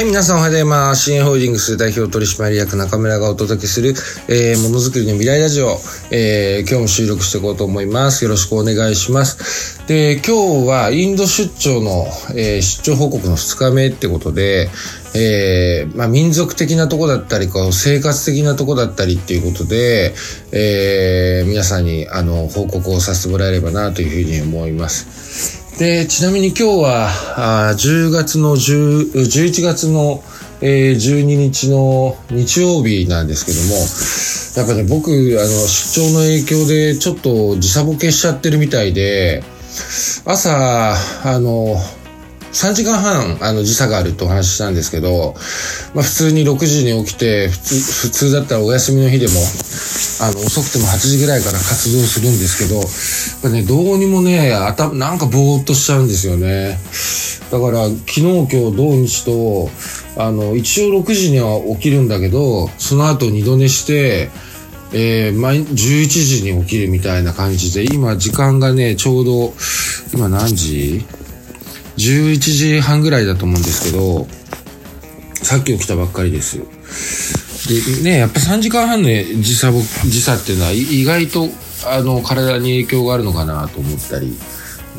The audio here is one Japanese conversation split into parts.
はい、皆さんおはようございます。新エホールディングス代表取締役中村がお届けする、えー、ものづくりの未来ラジオ、えー、今日も収録していこうと思います。よろしくお願いします。で、今日はインド出張の、えー出張報告の2日目ってことで、えーまあ、民族的なとこだったり、こう生活的なとこだったりっていうことで、えー皆さんにあの報告をさせてもらえればなというふうに思います。で、ちなみに今日は、あ10月の10、11月の、えー12日の日曜日なんですけども、やっぱね、僕、あの、出張の影響でちょっと時差ボケしちゃってるみたいで、朝、あの、3時間半、あの、時差があるとお話ししたんですけど、まあ普通に6時に起きて、普通、普通だったらお休みの日でも、あの、遅くても8時ぐらいから活動するんですけど、やっぱね、どうにもね、頭、なんかぼーっとしちゃうんですよね。だから、昨日、今日、土日と、あの、一応6時には起きるんだけど、その後二度寝して、えー、毎、11時に起きるみたいな感じで、今、時間がね、ちょうど、今何時 ?11 時半ぐらいだと思うんですけど、さっき起きたばっかりです。で、ね、やっぱ3時間半の時差、時差っていうのは意外と、あの、体に影響があるのかなと思ったり、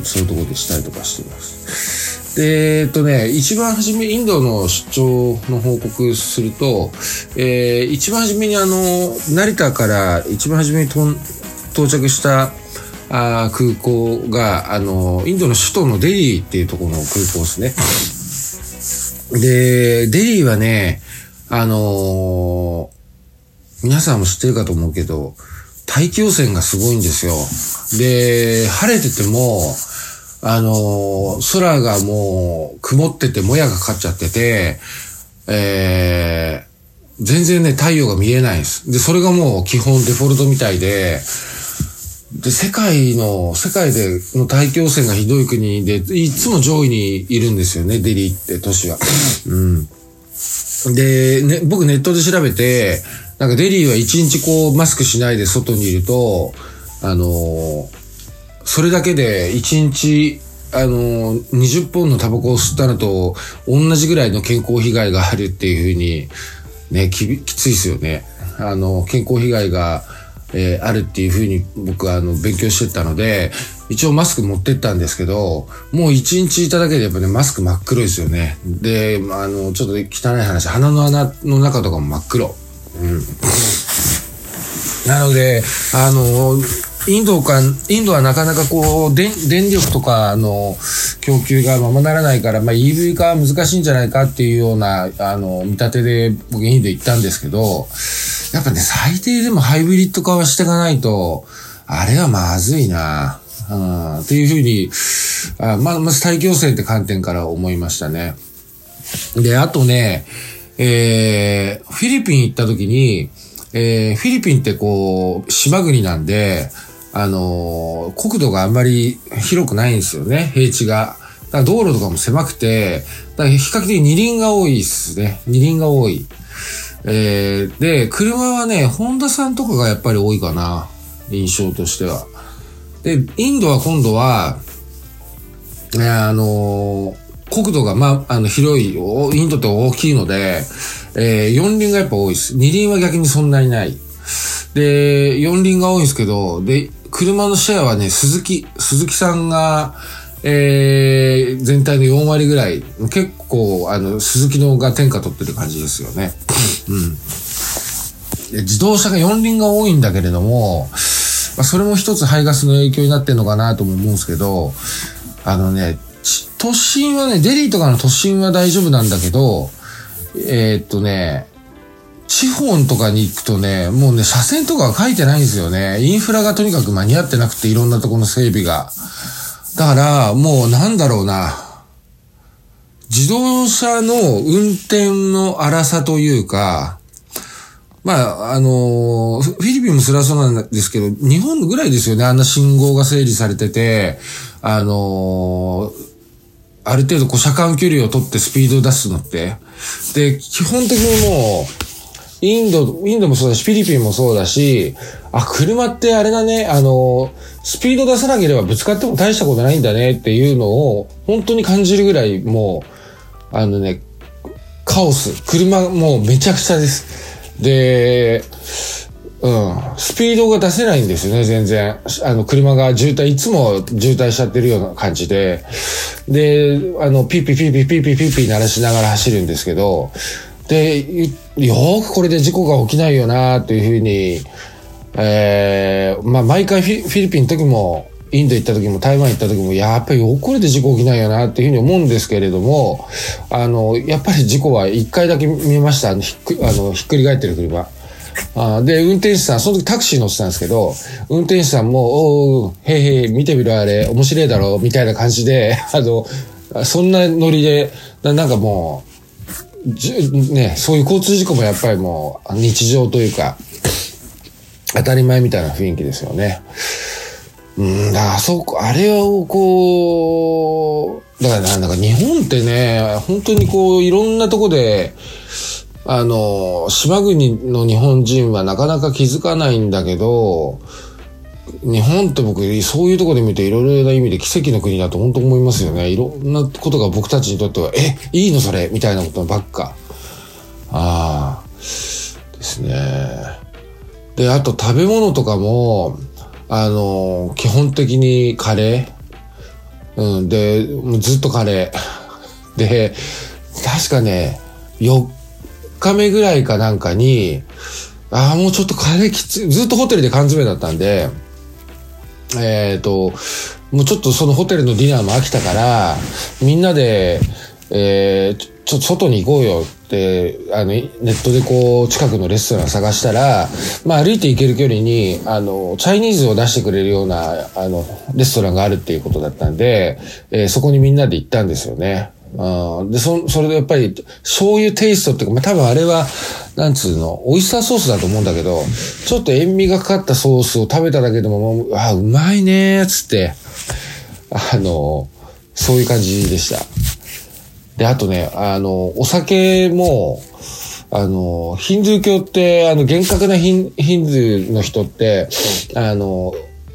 そういうところでしたりとかしています。で、えっとね、一番初め、インドの出張の報告すると、えー、一番初めにあの、成田から一番初めにとん到着したあ空港が、あの、インドの首都のデリーっていうところの空港ですね。で、デリーはね、あのー皆さんも知ってるかと思うけど、大気汚染がすごいんですよ。で、晴れてても、あのー空がもう曇っててもやがかかっちゃってて、えー、全然ね、太陽が見えないんです。で、それがもう基本デフォルトみたいで、で、世界の、世界での大気汚染がひどい国で、いつも上位にいるんですよね、デリーって都市は。うん。で、ね、僕ネットで調べて、なんかデリーは一日こうマスクしないで外にいると、あのーそれだけで一日、あのー20本のタバコを吸ったのと同じぐらいの健康被害があるっていうふうに、ね、ききついですよね。あの、健康被害が、えーあるっていうふうに僕はあの勉強してたので、一応マスク持ってったんですけど、もう一日いただけでやっぱね、マスク真っ黒ですよね。で、あの、ちょっと汚い話、鼻の穴の中とかも真っ黒。うんなので、あの、インドか、インドはなかなかこう、電電力とかの供給がままならないから、まあ、EV 化は難しいんじゃないかっていうような、あの、見立てで僕インド行ったんですけど、やっぱね、最低でもハイブリッド化はしていかないと、あれはまずいな、うん、っていうふうに、あまあ、まず大気汚染って観点から思いましたね。で、あとね、えー、フィリピン行った時に、えー、フィリピンってこう、島国なんで、あのー国土があんまり広くないんですよね、平地が。だから道路とかも狭くて、だから比較的二輪が多いですね。二輪が多い。えー、で、車はね、ホンダさんとかがやっぱり多いかな。印象としては。で、インドは今度は、えーあのー国土が、まあ、あの、広い、インドって大きいので、えー四輪がやっぱ多いです。二輪は逆にそんなにない。で、四輪が多いんですけど、で、車のシェアはね、鈴木、鈴木さんが、えー、全体の4割ぐらい、結構、あの、鈴木のが天下取ってる感じですよね。うん。で自動車が四輪が多いんだけれども、まあ、それも一つ排ガスの影響になってるのかなとも思うんですけど、あのね、ち都心はね、デリーとかの都心は大丈夫なんだけど、えーっとね、地方とかに行くとね、もうね、車線とかは書いてないんですよね。インフラがとにかく間に合ってなくて、いろんなところの整備が。だから、もうなんだろうな。自動車の運転の荒さというか、まあ、あのフィリピンもそれはそうなんですけど、日本ぐらいですよね。あんな信号が整理されてて、あのある程度こう車間距離を取ってスピードを出すのって。で、基本的にもう、インド、インドもそうだし、フィリピンもそうだし、あ、車ってあれだね、あの、スピード出さなければぶつかっても大したことないんだねっていうのを、本当に感じるぐらい、もう、あのね、カオス。車もうめちゃくちゃです。で、うん。スピードが出せないんですよね、全然。あの、車が渋滞、いつも渋滞しちゃってるような感じで。で、あの、ピーピーピーピーピーピーピーピー鳴らしながら走るんですけど、で、よーくこれで事故が起きないよなっていうふうに、えー、まあ、毎回フィリピンの時も、インド行った時も台湾行った時も、やっぱりよくこれで事故起きないよなっていうふうに思うんですけれども、あの、やっぱり事故は一回だけ見えました。あの、ひっくあのひっくり返ってる車。あで、運転手さん、その時タクシー乗ってたんですけど、運転手さんも、おう、へいへい、見てみろあれ、面白いだろ、みたいな感じで、あの、そんなノリで、ななんかもう、じね、そういう交通事故もやっぱりもう日常というか、当たり前みたいな雰囲気ですよね。うん、だから、そこ、あれをこう、だからなんだか日本ってね、本当にこう、いろんなとこで、あの、島国の日本人はなかなか気づかないんだけど、日本って僕、そういうとこで見ていろいろな意味で奇跡の国だと本当思いますよね。いろんなことが僕たちにとっては、え、いいのそれみたいなことばっか。ああ、ですね。で、あと食べ物とかも、あの、基本的にカレー。うん、で、ずっとカレー。で、確かね、4日目ぐらいかなんかに、ああ、もうちょっとカレーきつい。ずっとホテルで缶詰だったんで、えっ、と、もうちょっとそのホテルのディナーも飽きたから、みんなで、えー、ちょっと外に行こうよて、あの、ネットでこう、近くのレストラン探したら、まあ歩いて行ける距離に、あの、チャイニーズを出してくれるような、あの、レストランがあるっていうことだったんで、えーそこにみんなで行ったんですよね。うんで、そ、それでやっぱり、醤油テイストっていうか、まあ多分あれは、なんつうの、オイスターソースだと思うんだけど、ちょっと塩味がかかったソースを食べただけでも、もうあ、うまいねーつって、あの、そういう感じでした。で、あとね、あの、お酒も、あの、ヒンドゥー教って、あの、厳格なヒンヒンドゥーの人って、あの、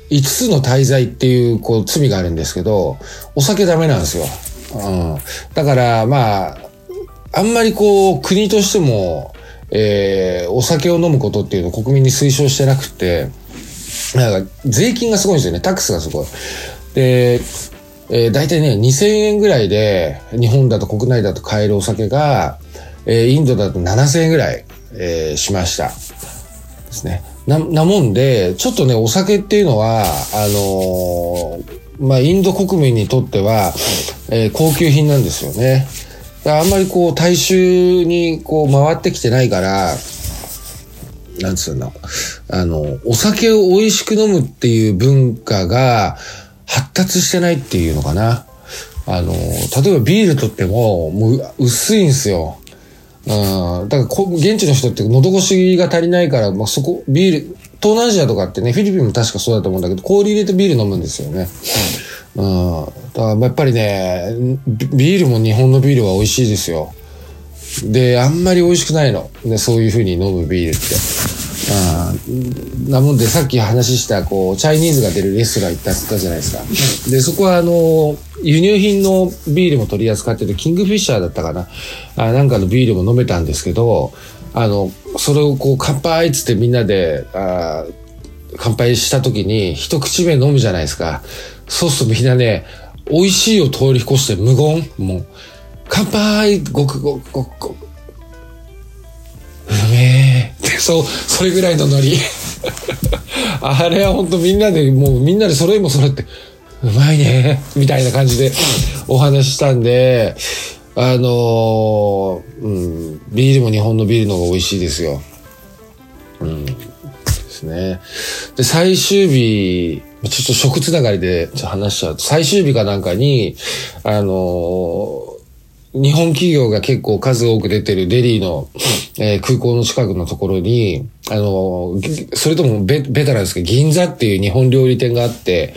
5つの大罪っていう、こう、罪があるんですけど、お酒ダメなんですよ。うん。だから、まあ、あんまりこう、国としても、えー、お酒を飲むことっていうのを国民に推奨してなくて、なんか、税金がすごいんですよね。タックスがすごい。で、えー、大体ね、2000円ぐらいで、日本だと国内だと買えるお酒が、えーインドだと7000円ぐらい、えーしました。ですね。な、なもんで、ちょっとね、お酒っていうのは、あのーまあ、インド国民にとっては、えー高級品なんですよね。あんまりこう、大衆にこう、回ってきてないから、なんつうの、あの、お酒を美味しく飲むっていう文化が発達してないっていうのかな。あの、例えばビールとっても、もう薄いんですよ。うん。だからこ、現地の人って喉越しが足りないから、まあ、そこ、ビール、東南アジアとかってね、フィリピンも確かそうだと思うんだけど、氷入れてビール飲むんですよね。うん。だからやっぱりね、ビビールも日本のビールは美味しいですよ。で、あんまり美味しくないの。で、そういう風に飲むビールって。あーなもんで、さっき話した、こう、チャイニーズが出るレストラン行ったっったじゃないですか。で、そこは、あの、輸入品のビールも取り扱ってるキングフィッシャーだったかな。あなんかのビールも飲めたんですけど、あの、それをこう、乾杯っつってみんなで、あ乾杯した時に、一口目飲むじゃないですか。そうするとみんなね、美味しいを通り越して無言もう、乾杯ごくごくごくごく。うめえ。そう、それぐらいのノリ。あれは本当みんなで、もうみんなで揃いも揃って、うまいね。みたいな感じでお話ししたんで、あのーうん、ビールも日本のビールの方が美味しいですよ。うん。ですね。で、最終日、ちょっと食つながりで話しちゃうと、最終日かなんかに、あのー日本企業が結構数多く出てるデリーの、えー空港の近くのところに、あのそれともベベタなんですけど、銀座っていう日本料理店があって、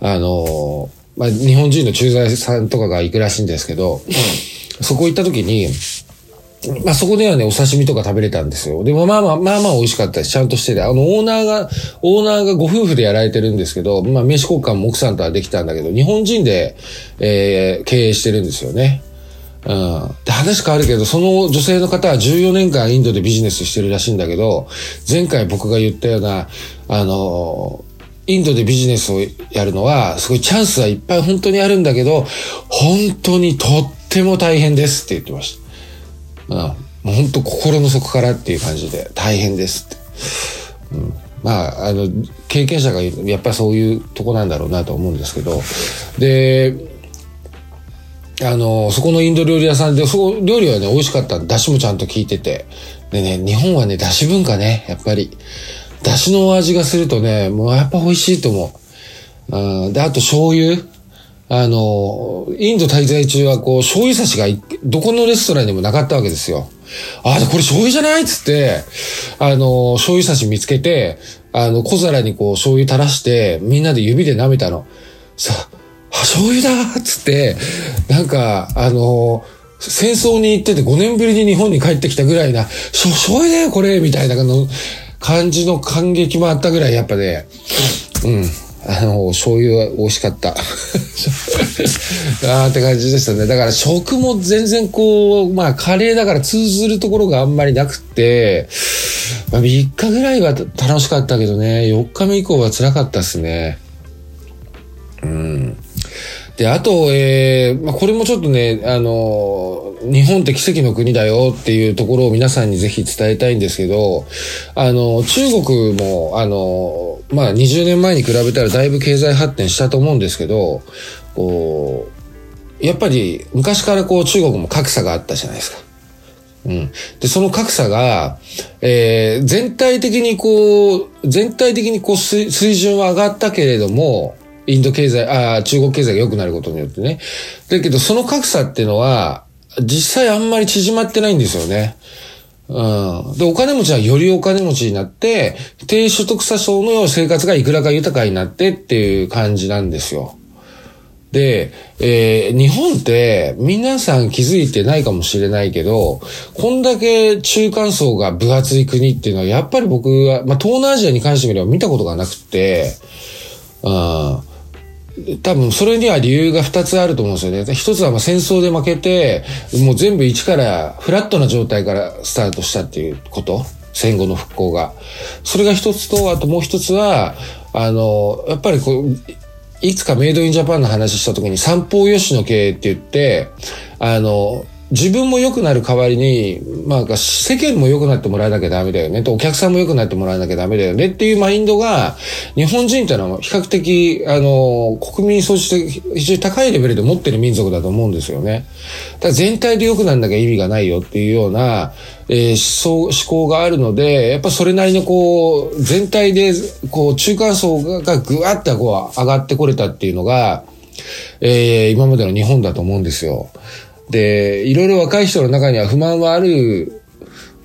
あのーまあ、日本人の駐在さんとかが行くらしいんですけど、そこ行った時に、まあそこではね、お刺身とか食べれたんですよ。でもまあまあ、まあまあ美味しかったです。ちゃんとしてて。あの、オーナーが、オーナーがご夫婦でやられてるんですけど、まあ名刺交換も奥さんとはできたんだけど、日本人で、えー経営してるんですよね。うん。で、話変わるけど、その女性の方は14年間インドでビジネスしてるらしいんだけど、前回僕が言ったような、あの、インドでビジネスをやるのは、すごいチャンスはいっぱい本当にあるんだけど、本当にとっても大変ですって言ってました。うん。もう本当心の底からっていう感じで、大変ですって。うん。まあ、あの、経験者がやっぱりそういうとこなんだろうなと思うんですけど、で、あの、そこのインド料理屋さんで、そこ、料理はね、美味しかった。出汁もちゃんと効いてて。でね、日本はね、出汁文化ね、やっぱり。出汁の味がするとね、もうやっぱ美味しいと思う。うん、で、あと醤油。あの、インド滞在中はこう、醤油差しがどこのレストランにもなかったわけですよ。あ、これ醤油じゃないっつって、あの、醤油差し見つけて、あの、小皿にこう、醤油垂らして、みんなで指で舐めたの。さあ、あ醤油だっつって、なんか、あの、戦争に行ってて5年ぶりに日本に帰ってきたぐらいな、醤油だよこれみたいなの感じの感激もあったぐらい、やっぱね、うん。あの、醤油は美味しかった。あーって感じでしたね。だから食も全然こう、まあカレーだから通ずるところがあんまりなくて、まあ、3日ぐらいは楽しかったけどね、4日目以降は辛かったっすね。うん。で、あと、えー、まあ、これもちょっとね、あの、日本って奇跡の国だよっていうところを皆さんにぜひ伝えたいんですけど、あの、中国も、あの、まあ、20年前に比べたらだいぶ経済発展したと思うんですけど、こう、やっぱり昔からこう中国も格差があったじゃないですか。うん。で、その格差が、えー、全体的にこう、全体的にこう水準は上がったけれども、インド経済、ああ、中国経済が良くなることによってね。だけど、その格差っていうのは、実際あんまり縮まってないんですよね。うん。で、お金持ちはよりお金持ちになって、低所得者層の生活がいくらか豊かになってっていう感じなんですよ。で、えー、日本って皆さん気づいてないかもしれないけど、こんだけ中間層が分厚い国っていうのは、やっぱり僕は、まあ、東南アジアに関してみれば見たことがなくて、うん。多分それには理由が二つあると思うんですよね。一つはまあ戦争で負けて、もう全部一からフラットな状態からスタートしたっていうこと。戦後の復興が。それが一つと、あともう一つは、あの、やっぱりこう、いつかメイドインジャパンの話した時に三方よしの経営って言って、あの、自分も良くなる代わりに、まあ、世間も良くなってもらわなきゃダメだよねと、お客さんも良くなってもらわなきゃダメだよねっていうマインドが、日本人ってのは比較的、あの、国民総じて非常に高いレベルで持ってる民族だと思うんですよね。だ全体で良くならなきゃ意味がないよっていうような、えー、思想、思考があるので、やっぱそれなりのこう、全体で、こう、中間層がぐわってこう、上がってこれたっていうのが、えー、今までの日本だと思うんですよ。で、いろいろ若い人の中には不満はある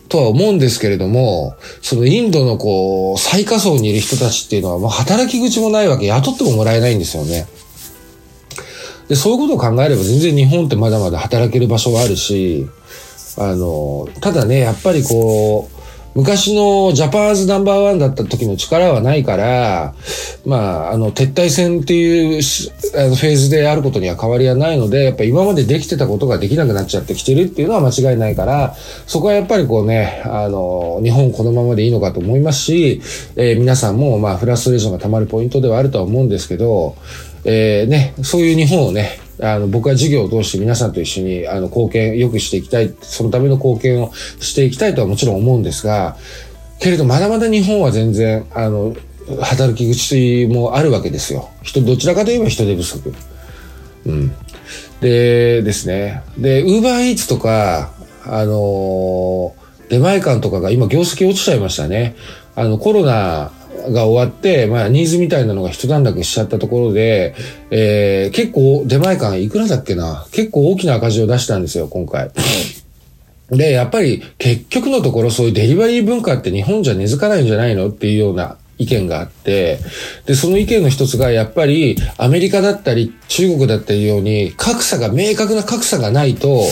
とは思うんですけれども、そのインドのこう、最下層にいる人たちっていうのは、もう働き口もないわけ、雇ってももらえないんですよね。で、そういうことを考えれば全然日本ってまだまだ働ける場所はあるし、あの、ただね、やっぱりこう、昔のジャパンズナンバーワンだった時の力はないから、まあ、あの、撤退戦っていうあのフェーズであることには変わりはないので、やっぱ今までできてたことができなくなっちゃってきてるっていうのは間違いないから、そこはやっぱりこうね、あの、日本このままでいいのかと思いますし、えー、皆さんもまあ、フラストレーションが溜まるポイントではあるとは思うんですけど、えー、ね、そういう日本をね、あの、僕は授業を通して皆さんと一緒に、あの、貢献、良くしていきたい、そのための貢献をしていきたいとはもちろん思うんですが、けれどまだまだ日本は全然、あの、働き口もあるわけですよ。人、どちらかといえば人手不足。うん。でですね。で、ウーバーイーツとか、あの、出前館とかが今業績落ちちゃいましたね。あの、コロナが終わって、まあ、ニーズみたいなのが一段落しちゃったところで、えー、結構出前館いくらだっけな？結構大きな赤字を出したんですよ、今回。で、やっぱり結局のところそういうデリバリー文化って日本じゃ根付かないんじゃないの？っていうような意見があって、で、その意見の一つがやっぱりアメリカだったり中国だったりように格差が、明確な格差がないと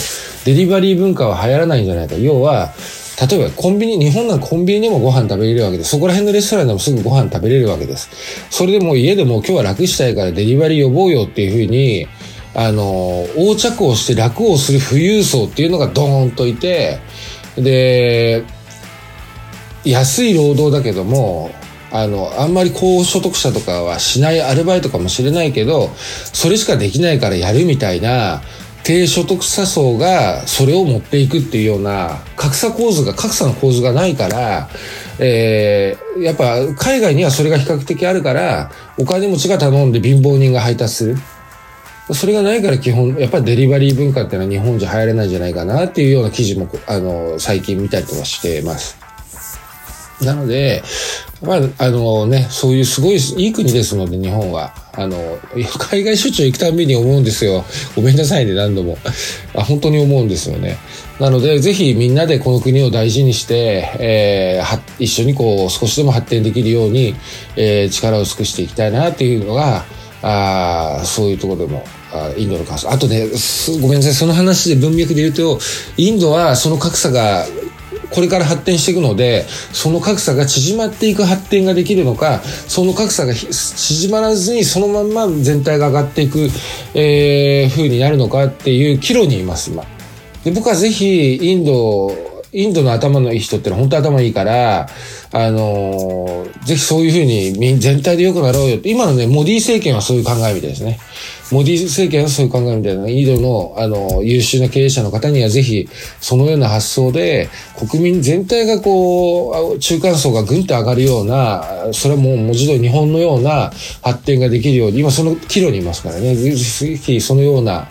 デリバリー文化は流行らないんじゃないか。要は、例えばコンビニ、日本なんかコンビニでもご飯食べれるわけです。そこら辺のレストランでもすぐご飯食べれるわけです。それでも家でも今日は楽したいからデリバリー呼ぼうよっていうふうに、あの、横着をして楽をする富裕層っていうのがドーンといて、で、安い労働だけども、あの、あんまり高所得者とかはしないアルバイトかもしれないけど、それしかできないからやるみたいな、低所得者層がそれを持っていくっていうような格差構図が、格差の構図がないから、えー、やっぱ海外にはそれが比較的あるから、お金持ちが頼んで貧乏人が配達する。それがないから基本、やっぱりデリバリー文化っていうのは日本じゃ流行らないんじゃないかなっていうような記事も、あの、最近見たりとかしてます。なので、まあ、あのね、そういうすごいいい国ですので、日本は。あの、海外出張行くたびに思うんですよ。ごめんなさいね、何度も。あ本当に思うんですよね。なので、ぜひみんなでこの国を大事にして、えー、一緒にこう、少しでも発展できるように、えー、力を尽くしていきたいなっていうのが、あそういうところでも、あインドの格差。あとね、ごめんなさい、その話で文脈で言うと、インドはその格差がこれから発展していくので、その格差が縮まっていく発展ができるのか、その格差が縮まらずにそのまんま全体が上がっていく、えー、風になるのかっていう岐路にいます、今。で僕はぜひ、インド、インドの頭のいい人ってのは本当頭いいから、あのー、ぜひそういうふうに全体で良くなろうよ、今のね、モディ政権はそういう考えみたいですね。モディ政権はそういう考えみたいな、インドの、あの、優秀な経営者の方にはぜひ、そのような発想で、国民全体がこう、中間層がぐんと上がるような、それはもう文字通り日本のような発展ができるように、今その岐路にいますからね、ぜひそのような、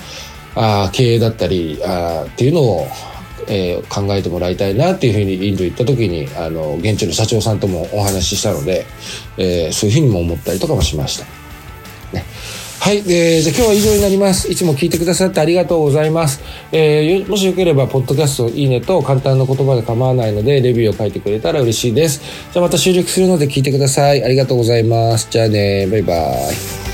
あ経営だったりあっていうのをえー、考えてもらいたいなっていうふうにインド行った時にあの現地の社長さんともお話ししたので、えー、そういうふうにも思ったりとかもしました。ねはい、えー、じゃあ今日は以上になります。いつも聞いてくださってありがとうございます。えー、もしよければ、ポッドキャストいいねと簡単な言葉で構わないので、レビューを書いてくれたら嬉しいです。じゃあまた収録するので聞いてください。ありがとうございます。じゃあね、バイバイ。